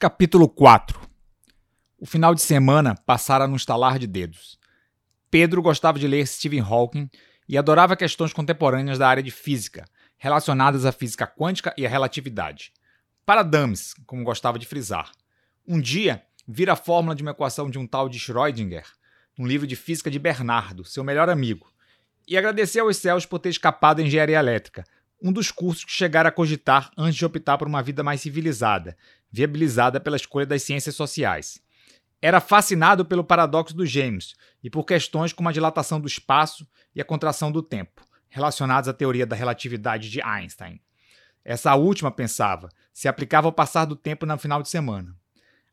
Capítulo 4 O final de semana passara num estalar de dedos. Pedro gostava de ler Stephen Hawking e adorava questões contemporâneas da área de física, relacionadas à física quântica e à relatividade. Para dummies, como gostava de frisar. Um dia, vira a fórmula de uma equação de um tal de Schrödinger, num livro de física de Bernardo, seu melhor amigo, e agradeceu aos céus por ter escapado da engenharia elétrica, um dos cursos que chegara a cogitar antes de optar por uma vida mais civilizada, viabilizada pela escolha das ciências sociais. Era fascinado pelo paradoxo dos gêmeos e por questões como a dilatação do espaço e a contração do tempo, relacionadas à teoria da relatividade de Einstein. Essa última, pensava, se aplicava ao passar do tempo no final de semana.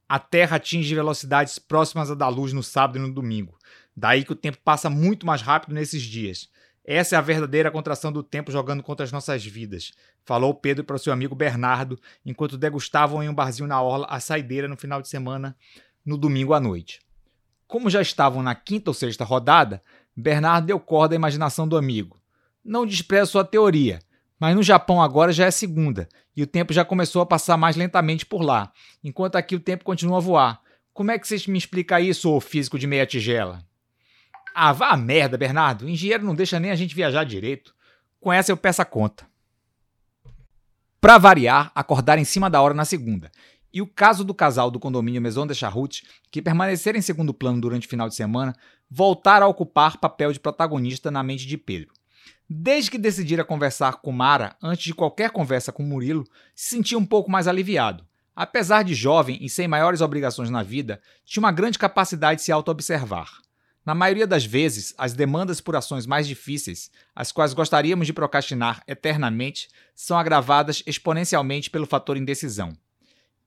A Terra atinge velocidades próximas à da luz no sábado e no domingo. Daí que o tempo passa muito mais rápido nesses dias. Essa é a verdadeira contração do tempo jogando contra as nossas vidas, falou Pedro para o seu amigo Bernardo enquanto degustavam em um barzinho na orla a saideira no final de semana, no domingo à noite. Como já estavam na quinta ou sexta rodada, Bernardo deu corda à imaginação do amigo. Não desprezo sua teoria, mas no Japão agora já é segunda e o tempo já começou a passar mais lentamente por lá, enquanto aqui o tempo continua a voar. Como é que vocês me explicam isso, ô físico de meia tigela? Ah, vá a merda, Bernardo. Engenheiro não deixa nem a gente viajar direito. Com essa eu peço a conta. Para variar, acordar em cima da hora na segunda. E o caso do casal do condomínio Maison de Charrute, que permaneceram em segundo plano durante o final de semana, voltar a ocupar papel de protagonista na mente de Pedro. Desde que decidira conversar com Mara, antes de qualquer conversa com Murilo, se sentia um pouco mais aliviado. Apesar de jovem e sem maiores obrigações na vida, tinha uma grande capacidade de se auto-observar. Na maioria das vezes, as demandas por ações mais difíceis, as quais gostaríamos de procrastinar eternamente, são agravadas exponencialmente pelo fator indecisão.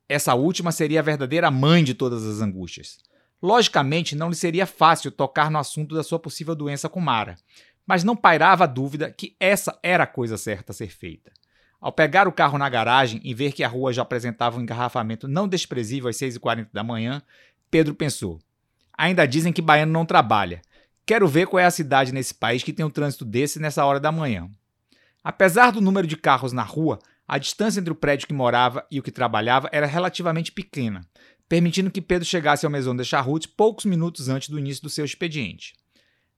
Essa última seria a verdadeira mãe de todas as angústias. Logicamente, não lhe seria fácil tocar no assunto da sua possível doença com Mara, mas não pairava a dúvida que essa era a coisa certa a ser feita. Ao pegar o carro na garagem e ver que a rua já apresentava um engarrafamento não desprezível às 6h40 da manhã, Pedro pensou: Ainda dizem que baiano não trabalha. Quero ver qual é a cidade nesse país que tem um trânsito desse nessa hora da manhã. Apesar do número de carros na rua, a distância entre o prédio que morava e o que trabalhava era relativamente pequena, permitindo que Pedro chegasse ao Maison de Charrute poucos minutos antes do início do seu expediente.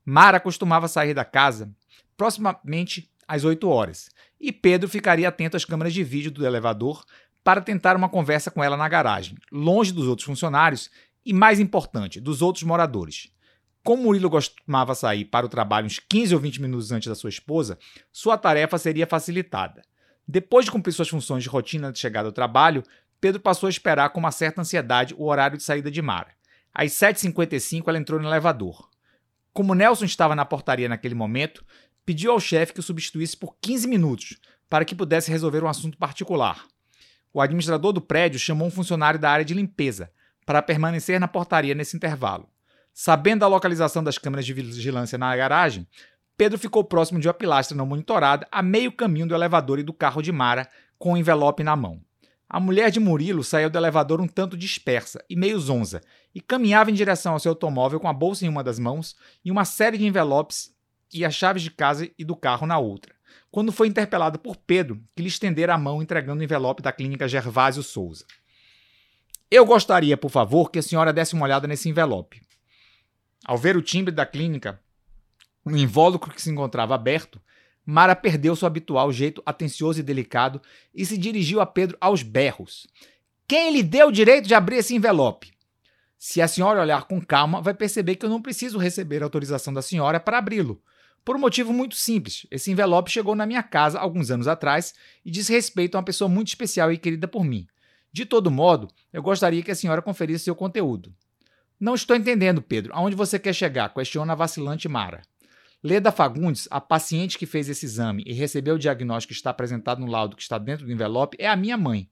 Mara costumava sair da casa proximamente às 8 horas, e Pedro ficaria atento às câmeras de vídeo do elevador para tentar uma conversa com ela na garagem, longe dos outros funcionários e, mais importante, dos outros moradores. Como Murilo costumava sair para o trabalho uns 15 ou 20 minutos antes da sua esposa, sua tarefa seria facilitada. Depois de cumprir suas funções de rotina de chegada ao trabalho, Pedro passou a esperar com uma certa ansiedade o horário de saída de Mara. Às 7h55 ela entrou no elevador. Como Nelson estava na portaria naquele momento, pediu ao chefe que o substituísse por 15 minutos para que pudesse resolver um assunto particular. O administrador do prédio chamou um funcionário da área de limpeza, para permanecer na portaria nesse intervalo. Sabendo da localização das câmeras de vigilância na garagem, Pedro ficou próximo de uma pilastra não monitorada, a meio caminho do elevador e do carro de Mara, com o um envelope na mão. A mulher de Murilo saiu do elevador um tanto dispersa e meio zonza, e caminhava em direção ao seu automóvel com a bolsa em uma das mãos e uma série de envelopes e as chaves de casa e do carro na outra, quando foi interpelada por Pedro, que lhe estendera a mão entregando o envelope da clínica Gervásio Souza. Eu gostaria, por favor, que a senhora desse uma olhada nesse envelope. Ao ver o timbre da clínica, o invólucro que se encontrava aberto, Mara perdeu seu habitual jeito atencioso e delicado e se dirigiu a Pedro aos berros. Quem lhe deu o direito de abrir esse envelope? Se a senhora olhar com calma, vai perceber que eu não preciso receber autorização da senhora para abri-lo. Por um motivo muito simples. Esse envelope chegou na minha casa alguns anos atrás e diz respeito a uma pessoa muito especial e querida por mim. De todo modo, eu gostaria que a senhora conferisse seu conteúdo. Não estou entendendo, Pedro. Aonde você quer chegar? Questiona a vacilante Mara. Leda Fagundes, a paciente que fez esse exame e recebeu o diagnóstico que está apresentado no laudo que está dentro do envelope, é a minha mãe.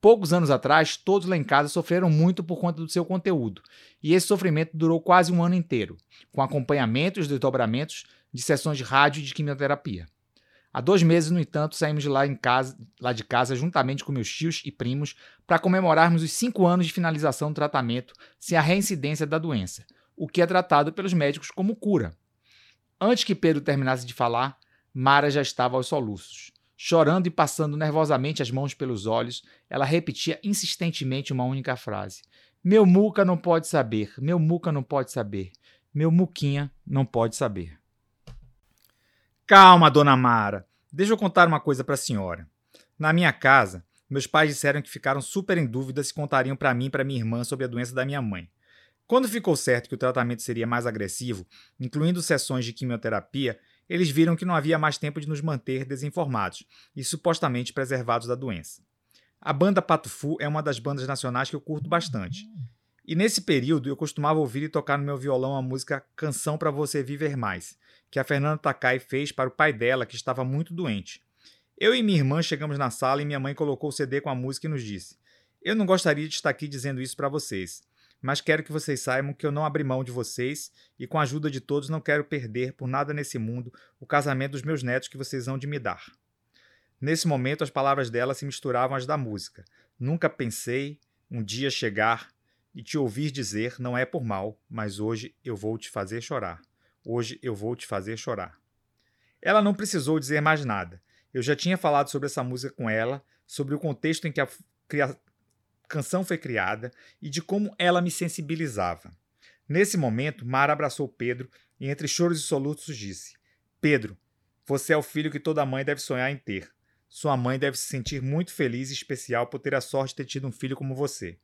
Poucos anos atrás, todos lá em casa sofreram muito por conta do seu conteúdo, e esse sofrimento durou quase um ano inteiro, com acompanhamento e os desdobramentos de sessões de rádio e de quimioterapia. Há dois meses, no entanto, saímos de lá, em casa, lá de casa juntamente com meus tios e primos para comemorarmos os cinco anos de finalização do tratamento sem a reincidência da doença, o que é tratado pelos médicos como cura. Antes que Pedro terminasse de falar, Mara já estava aos soluços. Chorando e passando nervosamente as mãos pelos olhos, ela repetia insistentemente uma única frase: Meu Muca não pode saber, meu Muca não pode saber, meu Muquinha não pode saber. Calma, dona Mara. Deixa eu contar uma coisa para a senhora. Na minha casa, meus pais disseram que ficaram super em dúvida se contariam para mim e para minha irmã sobre a doença da minha mãe. Quando ficou certo que o tratamento seria mais agressivo, incluindo sessões de quimioterapia, eles viram que não havia mais tempo de nos manter desinformados e supostamente preservados da doença. A banda Pato Fu é uma das bandas nacionais que eu curto bastante. E nesse período eu costumava ouvir e tocar no meu violão a música Canção para Você Viver Mais, que a Fernanda Takai fez para o pai dela, que estava muito doente. Eu e minha irmã chegamos na sala e minha mãe colocou o CD com a música e nos disse: Eu não gostaria de estar aqui dizendo isso para vocês, mas quero que vocês saibam que eu não abri mão de vocês e, com a ajuda de todos, não quero perder por nada nesse mundo o casamento dos meus netos que vocês hão de me dar. Nesse momento, as palavras dela se misturavam às da música. Nunca pensei um dia chegar e te ouvir dizer não é por mal, mas hoje eu vou te fazer chorar. Hoje eu vou te fazer chorar. Ela não precisou dizer mais nada. Eu já tinha falado sobre essa música com ela, sobre o contexto em que a canção foi criada e de como ela me sensibilizava. Nesse momento, Mara abraçou Pedro e, entre choros e soluços, disse: Pedro, você é o filho que toda mãe deve sonhar em ter. Sua mãe deve se sentir muito feliz e especial por ter a sorte de ter tido um filho como você.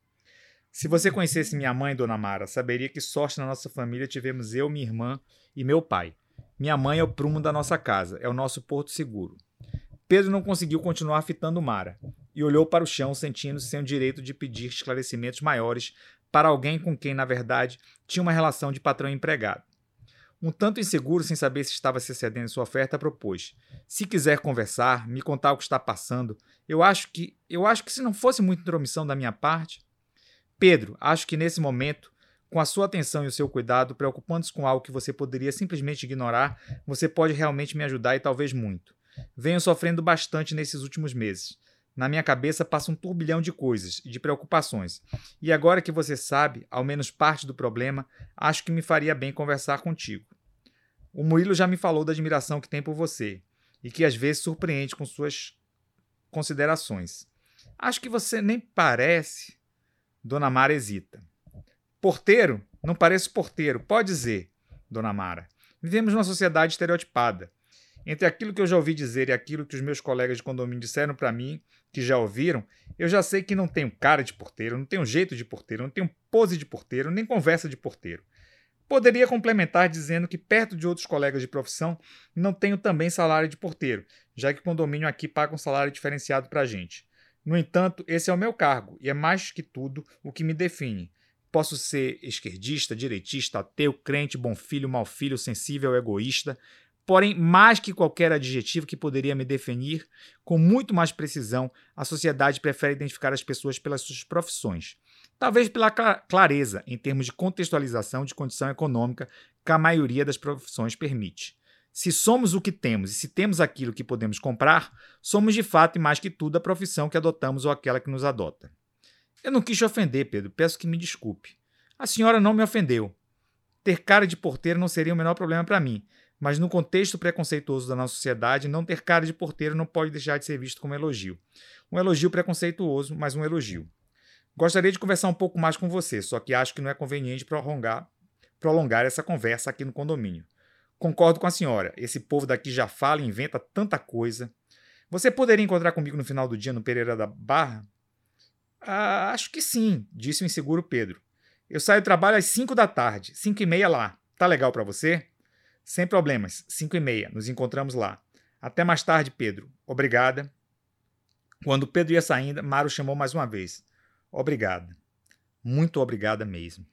Se você conhecesse minha mãe, Dona Mara, saberia que sorte na nossa família tivemos eu, minha irmã e meu pai. Minha mãe é o prumo da nossa casa, é o nosso porto seguro. Pedro não conseguiu continuar fitando Mara e olhou para o chão, sentindo-se sem o direito de pedir esclarecimentos maiores para alguém com quem, na verdade, tinha uma relação de patrão empregado. Um tanto inseguro, sem saber se estava se excedendo em sua oferta, propôs: "Se quiser conversar, me contar o que está passando, eu acho que, eu acho que se não fosse muita intromissão da minha parte, Pedro, acho que nesse momento, com a sua atenção e o seu cuidado, preocupando-se com algo que você poderia simplesmente ignorar, você pode realmente me ajudar e talvez muito. Venho sofrendo bastante nesses últimos meses. Na minha cabeça passa um turbilhão de coisas e de preocupações. E agora que você sabe, ao menos parte do problema, acho que me faria bem conversar contigo. O Murilo já me falou da admiração que tem por você e que às vezes surpreende com suas considerações. Acho que você nem parece. Dona Mara hesita. Porteiro? Não pareço porteiro, pode dizer, Dona Mara. Vivemos numa sociedade estereotipada. Entre aquilo que eu já ouvi dizer e aquilo que os meus colegas de condomínio disseram para mim, que já ouviram, eu já sei que não tenho cara de porteiro, não tenho jeito de porteiro, não tenho pose de porteiro, nem conversa de porteiro. Poderia complementar dizendo que, perto de outros colegas de profissão, não tenho também salário de porteiro, já que o condomínio aqui paga um salário diferenciado para a gente. No entanto, esse é o meu cargo e é mais que tudo o que me define. Posso ser esquerdista, direitista, ateu, crente, bom filho, mau filho, sensível, egoísta, Porém, mais que qualquer adjetivo que poderia me definir, com muito mais precisão, a sociedade prefere identificar as pessoas pelas suas profissões. Talvez pela clareza em termos de contextualização de condição econômica que a maioria das profissões permite. Se somos o que temos e se temos aquilo que podemos comprar, somos de fato e mais que tudo a profissão que adotamos ou aquela que nos adota. Eu não quis te ofender, Pedro, peço que me desculpe. A senhora não me ofendeu. Ter cara de porteiro não seria o menor problema para mim, mas no contexto preconceituoso da nossa sociedade, não ter cara de porteiro não pode deixar de ser visto como elogio. Um elogio preconceituoso, mas um elogio. Gostaria de conversar um pouco mais com você, só que acho que não é conveniente prolongar, prolongar essa conversa aqui no condomínio. Concordo com a senhora, esse povo daqui já fala e inventa tanta coisa. Você poderia encontrar comigo no final do dia no Pereira da Barra? Ah, acho que sim, disse o inseguro Pedro. Eu saio do trabalho às 5 da tarde, 5 e meia lá. Tá legal para você? Sem problemas, 5 e meia, nos encontramos lá. Até mais tarde, Pedro. Obrigada. Quando Pedro ia saindo, Mário chamou mais uma vez. Obrigada. Muito obrigada mesmo.